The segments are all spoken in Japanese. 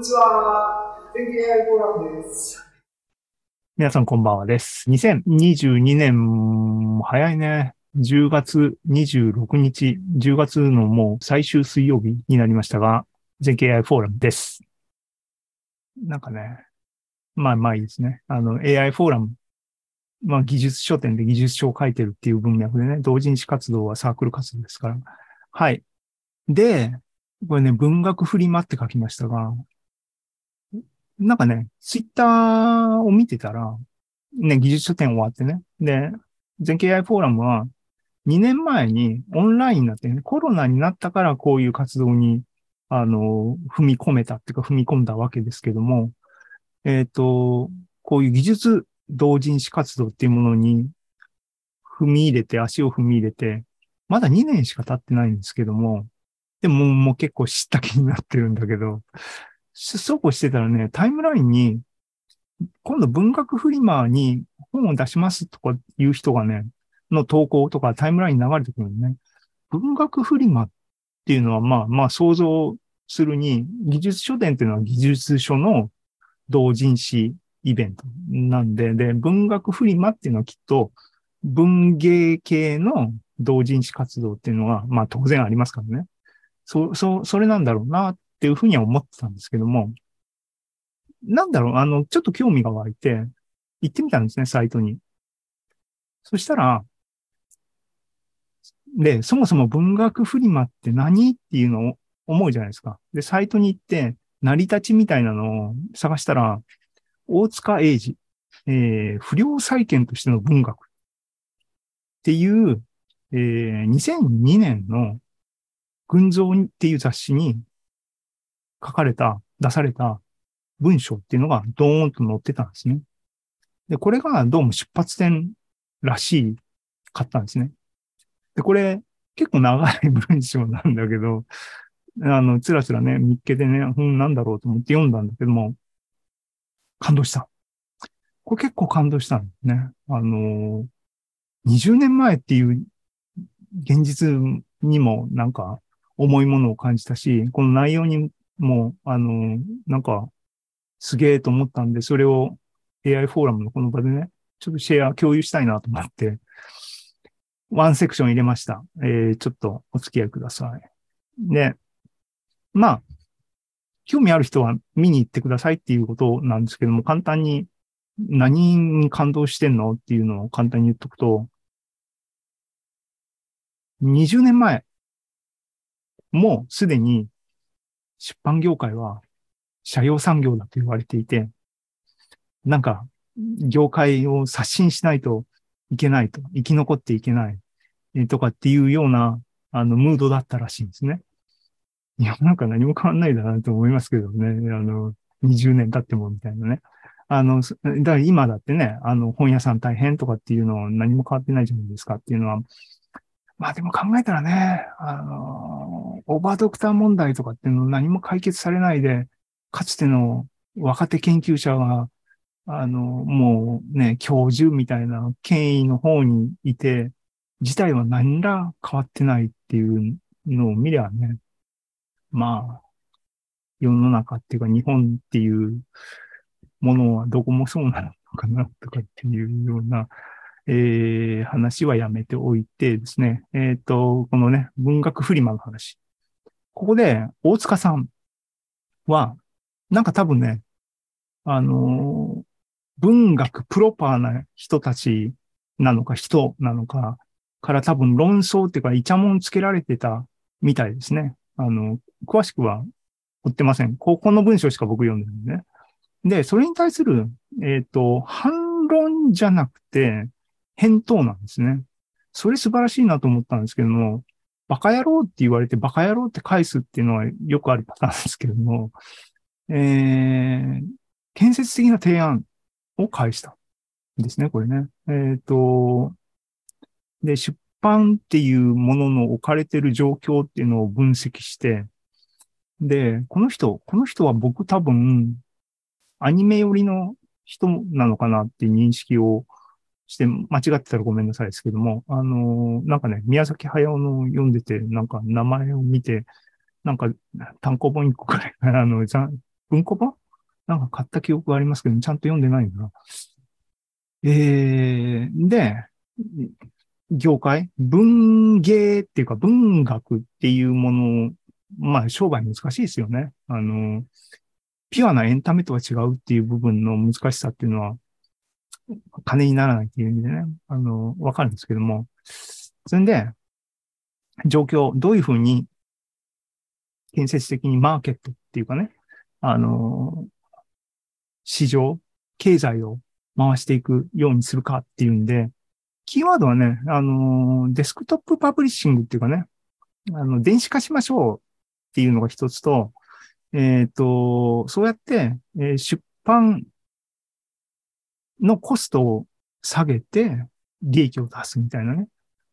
にちは。天気 AI フォーラムです。皆さんこんばんはです。2022年、早いね。10月26日、10月のもう最終水曜日になりましたが、全経 AI フォーラムです。なんかね、まあまあいいですね。あの AI フォーラム、まあ技術書店で技術書を書いてるっていう文脈でね、同人誌活動はサークル活動ですから。はい。で、これね、文学フリマって書きましたが、なんかね、ツイッターを見てたら、ね、技術書店終わってね。で、全経 AI フォーラムは2年前にオンラインになってね、コロナになったからこういう活動に、あの、踏み込めたっていうか踏み込んだわけですけども、えっ、と、こういう技術同人誌活動っていうものに踏み入れて、足を踏み入れて、まだ2年しか経ってないんですけども、でももう結構知った気になってるんだけど、そうこうしてたらね、タイムラインに、今度文学フリマに本を出しますとかいう人がね、の投稿とかタイムラインに流れてくるのね。文学フリマっていうのはまあまあ想像するに、技術書店っていうのは技術書の同人誌イベントなんで、で、文学フリマっていうのはきっと文芸系の同人誌活動っていうのはまあ当然ありますからね。そ、そ、それなんだろうなっっていうふうには思ってたんですけども、なんだろう、あの、ちょっと興味が湧いて、行ってみたんですね、サイトに。そしたら、で、そもそも文学フリマって何っていうのを思うじゃないですか。で、サイトに行って、成り立ちみたいなのを探したら、大塚英治、えー、不良債権としての文学っていう、えー、2002年の群像っていう雑誌に書かれた、出された文章っていうのがドーンと載ってたんですね。で、これがどうも出発点らしいかったんですね。で、これ結構長い文章なんだけど、あの、つらつらね、見っけてね、うん、なんだろうと思って読んだんだけども、感動した。これ結構感動したんですね。あの、20年前っていう現実にもなんか重いものを感じたし、この内容にもう、あの、なんか、すげえと思ったんで、それを AI フォーラムのこの場でね、ちょっとシェア共有したいなと思って、ワンセクション入れました。えー、ちょっとお付き合いください。で、まあ、興味ある人は見に行ってくださいっていうことなんですけども、簡単に何に感動してんのっていうのを簡単に言っとくと、20年前、もうすでに出版業界は社用産業だと言われていて、なんか、業界を刷新しないといけないと、生き残っていけない、とかっていうような、あの、ムードだったらしいんですね。いや、なんか何も変わんないだなと思いますけどね。あの、20年経ってもみたいなね。あの、だから今だってね、あの、本屋さん大変とかっていうのは何も変わってないじゃないですかっていうのは、まあでも考えたらね、あの、オーバードクター問題とかっていうの何も解決されないで、かつての若手研究者が、あの、もうね、教授みたいな権威の方にいて、事態は何ら変わってないっていうのを見りゃね、まあ、世の中っていうか日本っていうものはどこもそうなのかなとかっていうような、えー、話はやめておいてですね、えっ、ー、と、このね、文学フリマの話。ここで、大塚さんは、なんか多分ね、あの、文学プロパーな人たちなのか、人なのか、から多分論争っていうか、イチャモンつけられてたみたいですね。あの、詳しくは追ってません。ここの文章しか僕読んでるんでね。で、それに対する、えっ、ー、と、反論じゃなくて、返答なんですね。それ素晴らしいなと思ったんですけども、バカ野郎って言われてバカ野郎って返すっていうのはよくあるパターンですけども、えー、建設的な提案を返したん。ですね、これね。えっ、ー、と、で、出版っていうものの置かれてる状況っていうのを分析して、で、この人、この人は僕多分、アニメ寄りの人なのかなっていう認識をして、間違ってたらごめんなさいですけども、あの、なんかね、宮崎駿の読んでて、なんか名前を見て、なんか単行本一個くらい、あの、文庫版なんか買った記憶がありますけど、ちゃんと読んでないんだな。えー、で、業界？文芸っていうか文学っていうものを、まあ商売難しいですよね。あの、ピュアなエンタメとは違うっていう部分の難しさっていうのは、金にならないっていう意味でね、あの、わかるんですけども。それで、状況、どういうふうに建設的にマーケットっていうかね、あの、市場、経済を回していくようにするかっていうんで、キーワードはね、あの、デスクトップパブリッシングっていうかね、あの、電子化しましょうっていうのが一つと、えっ、ー、と、そうやって、えー、出版のコストを下げて利益を出すみたいなね。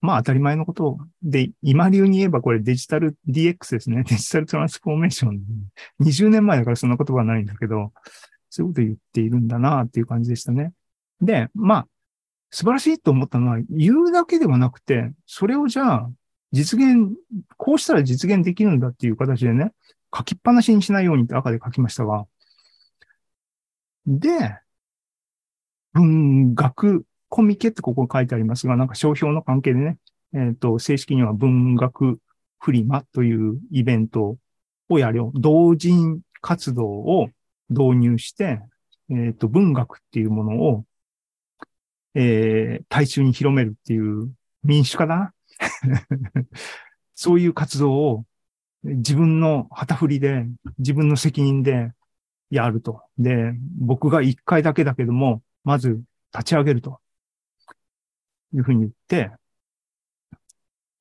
まあ当たり前のことで、今流に言えばこれデジタル DX ですね。デジタルトランスフォーメーション。20年前だからそんな言葉はないんだけど、そういうこと言っているんだなっていう感じでしたね。で、まあ、素晴らしいと思ったのは、言うだけではなくて、それをじゃあ、実現、こうしたら実現できるんだっていう形でね、書きっぱなしにしないようにって赤で書きましたが、で、文学コミケってここ書いてありますが、なんか商標の関係でね、えっ、ー、と、正式には文学フリマというイベントをやるよ。同人活動を導入して、えっ、ー、と、文学っていうものを、えー、大衆に広めるっていう民主化だな。そういう活動を自分の旗振りで、自分の責任でやると。で、僕が一回だけだけども、まず立ち上げると。いうふうに言って、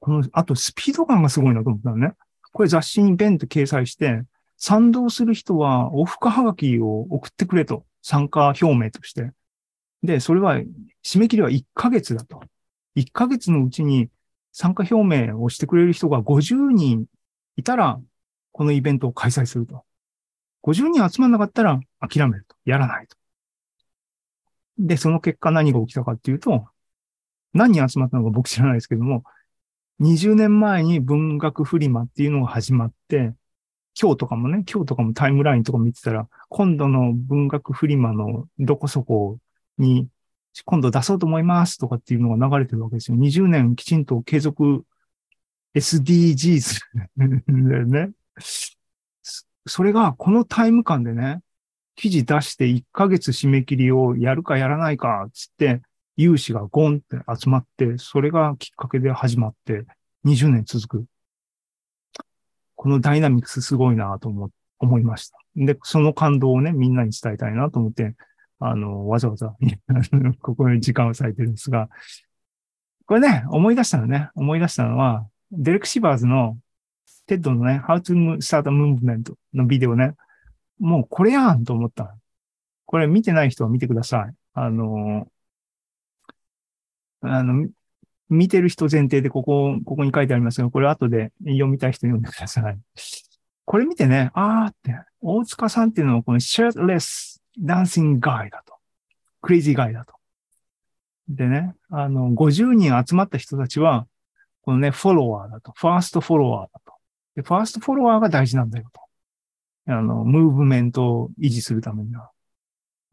この、あとスピード感がすごいなと思ったのね。これ雑誌にベンと掲載して、賛同する人はオフカハガキを送ってくれと。参加表明として。で、それは、締め切りは1ヶ月だと。1ヶ月のうちに参加表明をしてくれる人が50人いたら、このイベントを開催すると。50人集まんなかったら諦めると。やらないと。で、その結果何が起きたかっていうと、何人集まったのか僕知らないですけども、20年前に文学フリマっていうのが始まって、今日とかもね、今日とかもタイムラインとか見てたら、今度の文学フリマのどこそこに今度出そうと思いますとかっていうのが流れてるわけですよ。20年きちんと継続 SDGs だよね。それがこのタイム感でね、記事出して1ヶ月締め切りをやるかやらないか、つって、有志がゴンって集まって、それがきっかけで始まって、20年続く。このダイナミクスすごいなと思、思いました。で、その感動をね、みんなに伝えたいなと思って、あの、わざわざ ここに時間を割いてるんですが、これね、思い出したのね、思い出したのは、デレク・シバーズの、 TED のね、How to Start a Movement のビデオね、もうこれやんと思った。これ見てない人は見てください。あの、あの、見てる人前提でここ、ここに書いてありますが、これ後で読みたい人読んでください。これ見てね、あーって、大塚さんっていうのはこの shirtless dancing guy だと。crazy guy だと。でね、あの、50人集まった人たちは、このね、フォロワーだと。ファーストフォロワーだと。で、ファーストフォロワーが大事なんだよと。あの、ムーブメントを維持するためには。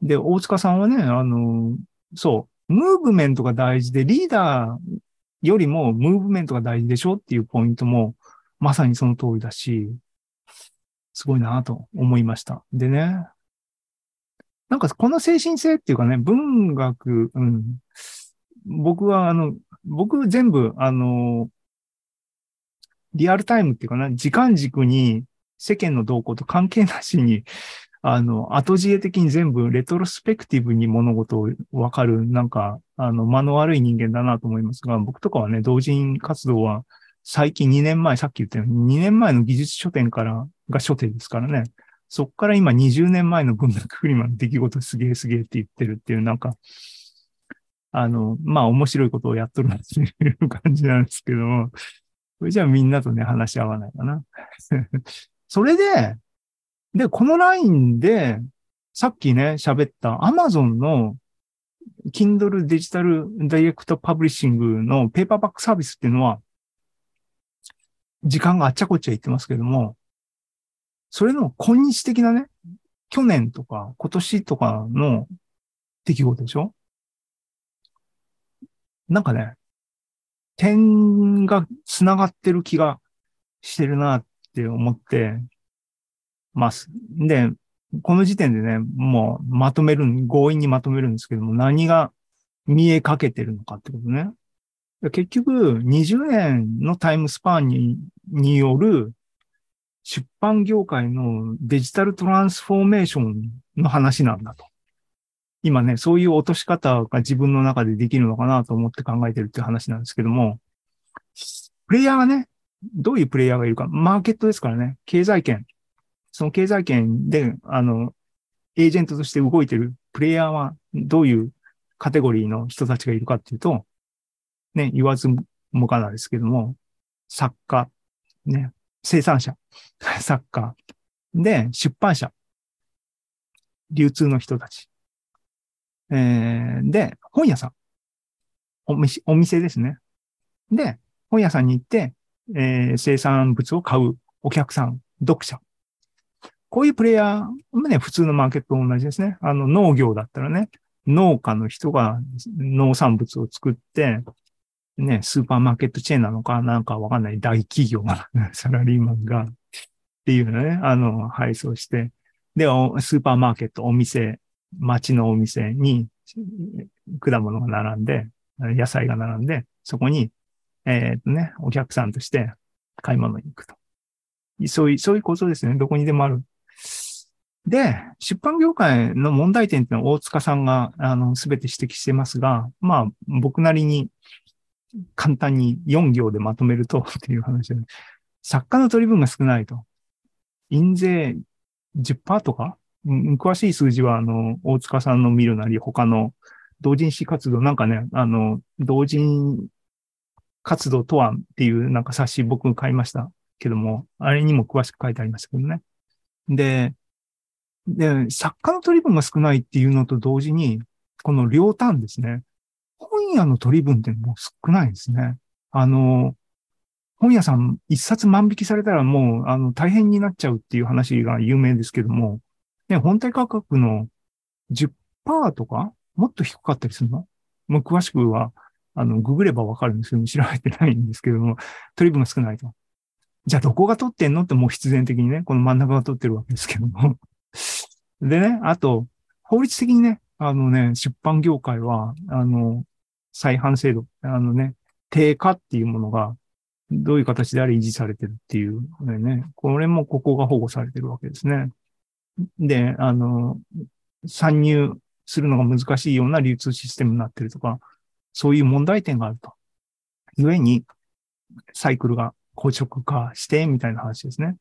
で、大塚さんはね、あの、そう、ムーブメントが大事で、リーダーよりもムーブメントが大事でしょっていうポイントも、まさにその通りだし、すごいなと思いました。でね、なんかこの精神性っていうかね、文学、うん、僕はあの、僕全部、あの、リアルタイムっていうかな、時間軸に世間の動向と関係なしに、あの、後知恵的に全部レトロスペクティブに物事をわかる、なんか、あの、間の悪い人間だなと思いますが、僕とかはね、同人活動は最近2年前、さっき言ったように2年前の技術書店からが書店ですからね。そっから今20年前の文学フリマの出来事すげえすげえって言ってるっていう、なんか、あの、まあ面白いことをやっとるなっていう感じなんですけども、それじゃあみんなとね、話し合わないかな。それで、で、このラインで、さっきね、喋った Amazon の Kindle デジタルダイレクトパブリッシングのペーパーバックサービスっていうのは、時間があっちゃこっちゃ言ってますけども、それの今日的なね、去年とか今年とかの出来事でしょ？なんかね、点が繋がってる気がしてるなって思ってます。で、この時点でね、もうまとめる、強引にまとめるんですけども、何が見えかけてるのかってことね。結局、20年のタイムスパンにによる出版業界のデジタルトランスフォーメーションの話なんだと。今ね、そういう落とし方が自分の中でできるのかなと思って考えてるっていう話なんですけども、プレイヤーがね、どういうプレイヤーがいるか、マーケットですからね、経済圏。その経済圏で、あの、エージェントとして動いてるプレイヤーはどういうカテゴリーの人たちがいるかっていうと、ね、言わずもがなですけども、作家、ね、生産者、作家、で、出版社、流通の人たち、えー、で、本屋さん、お店お店ですね。で、本屋さんに行って、えー、生産物を買うお客さん、読者。こういうプレイヤーもね、普通のマーケットと同じですね。あの、農業だったらね、農家の人が農産物を作って、ね、スーパーマーケットチェーンなのか、なんかわかんない大企業が、サラリーマンが、っていうのね、あの、配送して、で、スーパーマーケット、お店、町のお店に果物が並んで、野菜が並んで、そこに、えっとね、お客さんとして買い物に行くと。そういう、そういう構造ですね。どこにでもある。で、出版業界の問題点っていうのは大塚さんが、あの、すべて指摘してますが、まあ、僕なりに簡単に4行でまとめると っていう話で、作家の取り分が少ないと。印税10%とか？うん詳しい数字は、あの、大塚さんの見るなり、他の同人誌活動、なんかね、あの、同人活動とはっていうなんか冊子僕買いましたけども、あれにも詳しく書いてありましたけどね。で、で、作家の取り分が少ないっていうのと同時に、この両端ですね。本屋の取り分ってもう少ないですね。あの、本屋さん一冊万引きされたらもう、あの、大変になっちゃうっていう話が有名ですけども、ね、本体価格の10%とかもっと低かったりするの？もう詳しくは、あの、ググればわかるんですけど、調べてないんですけども、取り分が少ないと。じゃあどこが取ってんのってもう必然的にね、この真ん中が取ってるわけですけども。でね、あと、法律的にね、あのね、出版業界は、あの、再販制度、あのね、定価っていうものが、どういう形であれ維持されてるっていうね、これもここが保護されてるわけですね。で、あの、参入するのが難しいような流通システムになってるとか、そういう問題点があると。故に、サイクルが硬直化して、みたいな話ですね。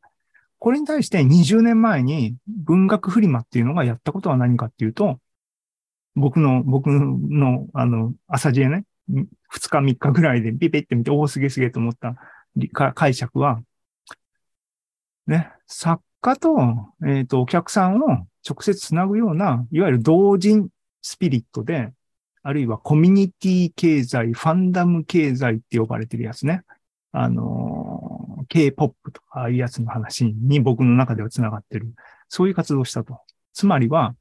これに対して20年前に文学フリマっていうのがやったことは何かっていうと、僕の、僕の、あの、朝知恵ね、2日3日ぐらいでピピって見て、おお、すげすげと思った解釈は、ね、作家と、えっ、ー、と、お客さんを直接つなぐような、いわゆる同人スピリットで、あるいはコミュニティ経済、ファンダム経済って呼ばれてるやつね。あの、K-POP とかああいうやつの話に僕の中では繋がってる。そういう活動をしたと。つまりは、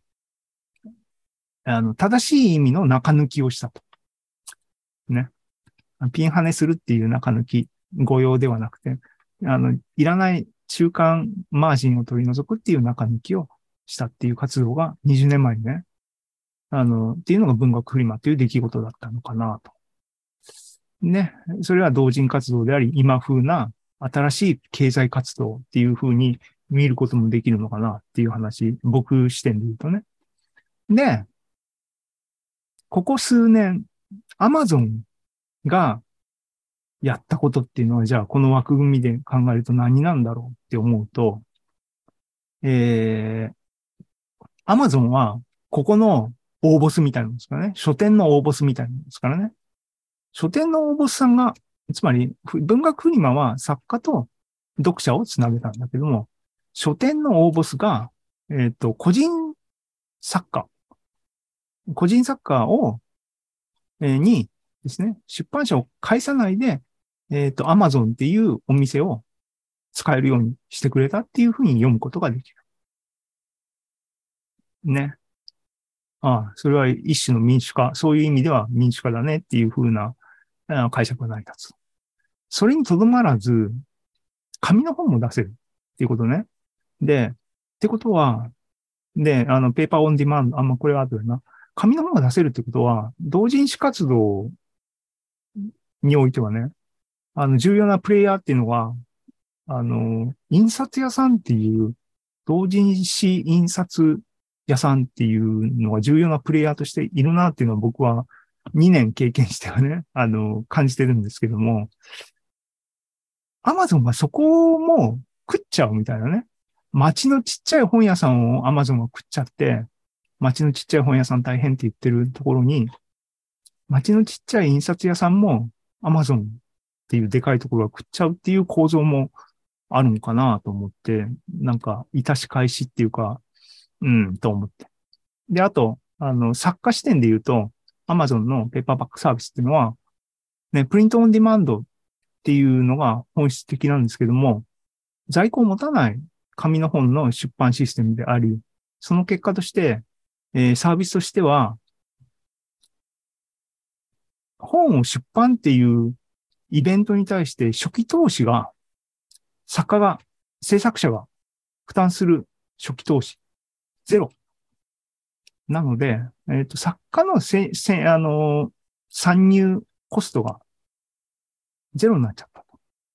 あの、正しい意味の中抜きをしたと。ね。ピンハネするっていう中抜き、誤用ではなくて、あの、いらない中間マージンを取り除くっていう中抜きをしたっていう活動が20年前にね、あの、っていうのが文学フリマっていう出来事だったのかなと。ね。それは同人活動であり、今風な新しい経済活動っていう風に見ることもできるのかなっていう話、僕視点で言うとね。で、ここ数年、アマゾンがやったことっていうのは、じゃあこの枠組みで考えると何なんだろうって思うと、えー、アマゾンはここの大ボスみたいなんですからね。書店の大ボスみたいなんですからね。書店の大ボスさんが、つまり文学フリマは作家と読者をつなげたんだけども、書店の大ボスが、えっ、ー、と、個人作家、個人作家を、えー、にですね、出版社を介さないで、えっ、ー、と、アマゾンっていうお店を使えるようにしてくれたっていうふうに読むことができる。ね。ああ、それは一種の民主化、そういう意味では民主化だねっていう風な解釈が成り立つ。それにとどまらず、紙の本も出せるっていうことね。で、ってことは、で、あの、ペーパーオンディマンド、あんまこれは後でな。紙の本が出せるってことは、同人誌活動においてはね、あの、重要なプレイヤーっていうのは、あの、印刷屋さんっていう、同人誌印刷屋さんっていうのが重要なプレイヤーとしているなっていうのは僕は2年経験してはね、あの、感じてるんですけども、アマゾンがそこも食っちゃうみたいなね。街のちっちゃい本屋さんをアマゾンが食っちゃって、街のちっちゃい本屋さん大変って言ってるところに、街のちっちゃい印刷屋さんもアマゾンっていうでかいところが食っちゃうっていう構造もあるのかなと思って、なんか、いたし返しっていうか、うん、と思って。で、あと、あの、作家視点で言うと、アマゾンのペーパーバックサービスっていうのは、ね、プリントオンディマンドっていうのが本質的なんですけども、在庫を持たない紙の本の出版システムであり、その結果として、えー、サービスとしては、本を出版っていうイベントに対して初期投資が、作家が、制作者が負担する初期投資、ゼロ。なので、えっ、ー、と、作家のせ、せ、あのー、参入コストがゼロになっちゃった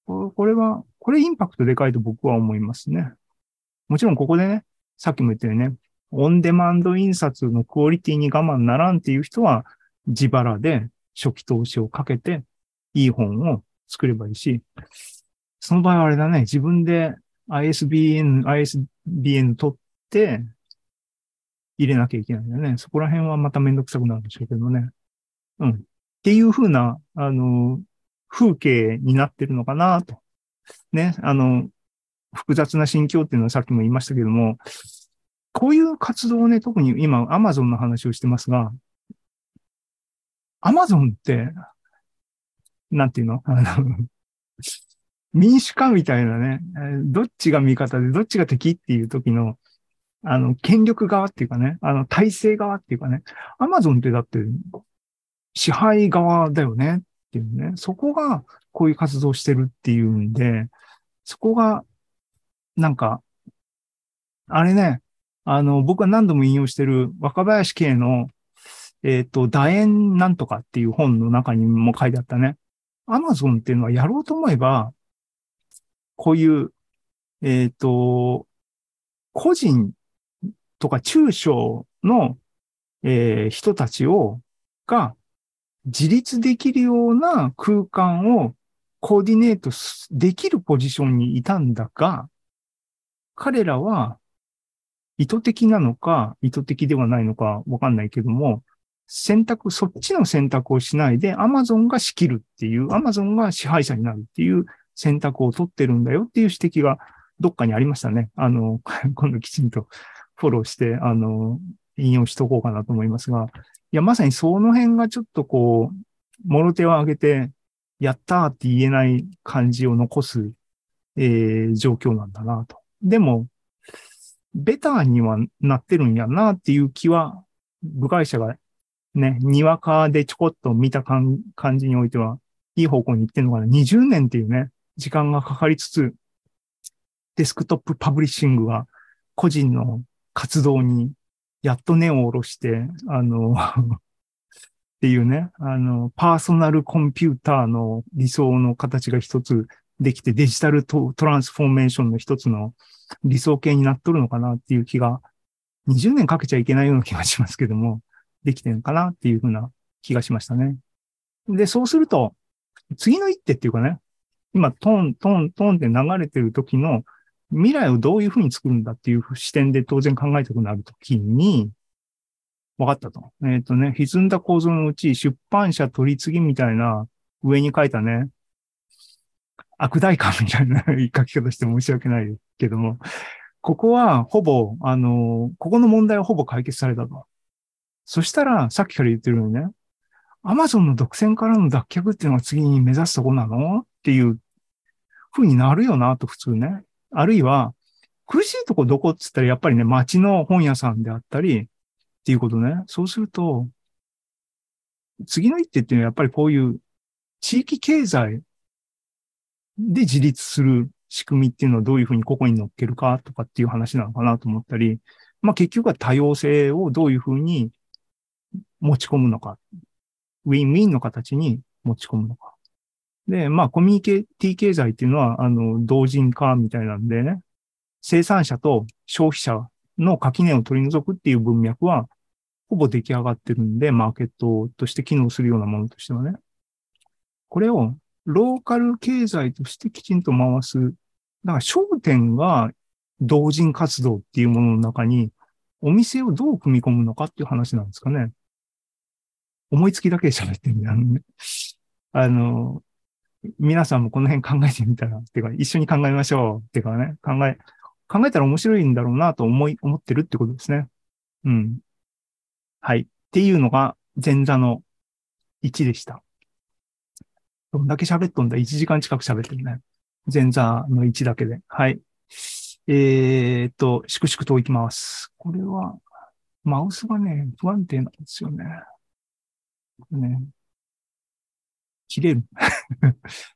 と。これは、これインパクトでかいと僕は思いますね。もちろんここでね、さっきも言ったようにね、オンデマンド印刷のクオリティに我慢ならんっていう人は、自腹で初期投資をかけて、いい本を作ればいいし、その場合はあれだね、自分で ISBN、ISBN 取って、入れなきゃいけないんだよね。そこら辺はまためんどくさくなるんでしょうけどね。うん。っていうふうな、あの、風景になってるのかなと。ね。あの、複雑な心境っていうのはさっきも言いましたけども、こういう活動をね、特に今、アマゾンの話をしてますが、アマゾンって、なんていうの？あの、民主化みたいなね、どっちが味方でどっちが敵っていう時の、あの、権力側っていうかね、あの、体制側っていうかね、アマゾンってだって、支配側だよねっていうね、そこがこういう活動してるっていうんで、そこが、なんか、あれね、あの、僕は何度も引用してる若林系の、えっ、ー、と、楕円なんとかっていう本の中にも書いてあったね。アマゾンっていうのはやろうと思えば、こういう、えっ、ー、と、個人とか中小の、えー、人たちを、が自立できるような空間をコーディネートできるポジションにいたんだが、彼らは意図的なのか意図的ではないのかわかんないけども、選択、そっちの選択をしないで Amazon が仕切るっていう、Amazon が支配者になるっていう選択を取ってるんだよっていう指摘がどっかにありましたね。あの、今度きちんとフォローして、あの、引用しとこうかなと思いますが、いや、まさにその辺がちょっとこう、もろ手を挙げて、やったーって言えない感じを残す、えー、状況なんだなと。でも、ベターにはなってるんやなっていう気は、部外者がね、にわかでちょこっと見た感じにおいては、いい方向に行ってるのかな。20年っていうね、時間がかかりつつ、デスクトップパブリッシングは個人の活動にやっと根を下ろして、あのっていうね、あの、パーソナルコンピューターの理想の形が一つできて、デジタルトランスフォーメーションの一つの理想形になっとるのかなっていう気が、20年かけちゃいけないような気がしますけども、できてるのかなっていうふうな気がしましたね。で、そうすると、次の一手っていうかね、今、トン、トン、トンって流れてる時の未来をどういうふうに作るんだっていう視点で当然考えたくなるときに、分かったと。えっ、ー、とね、歪んだ構造のうち出版社取り次ぎみたいな上に書いたね、悪代官みたいな書き方して申し訳ないけども、ここはほぼ、あの、ここの問題はほぼ解決されたと。そしたら、さっきから言ってるようにね、アマゾンの独占からの脱却っていうのが次に目指すとこなの？っていう風になるよなと普通ね。あるいは、苦しいとこどこっつったらやっぱりね、街の本屋さんであったりっていうことね。そうすると、次の一手っていうのはやっぱりこういう地域経済で自立する仕組みっていうのはどういうふうにここに乗っけるかとかっていう話なのかなと思ったり、まあ結局は多様性をどういうふうに持ち込むのか、ウィンウィンの形に持ち込むのか。で、まあコミュニケティ経済っていうのは、あの、同人化みたいなんでね、生産者と消費者の垣根を取り除くっていう文脈は、ほぼ出来上がってるんで、マーケットとして機能するようなものとしてはね。これをローカル経済としてきちんと回す。だから焦点が同人活動っていうものの中に、お店をどう組み込むのかっていう話なんですかね。思いつきだけで喋ってるんだよね。あの、皆さんもこの辺考えてみたら、っていうか一緒に考えましょう。っていうかね、考え、考えたら面白いんだろうなと思い、思ってるってことですね。うん。はい。っていうのが前座の1でした。どんだけ喋っとんだ ?1 時間近く喋ってるね。前座の1だけで。はい。えー、っと、粛々といきます。これは、マウスがね、不安定なんですよね。ね。切れる。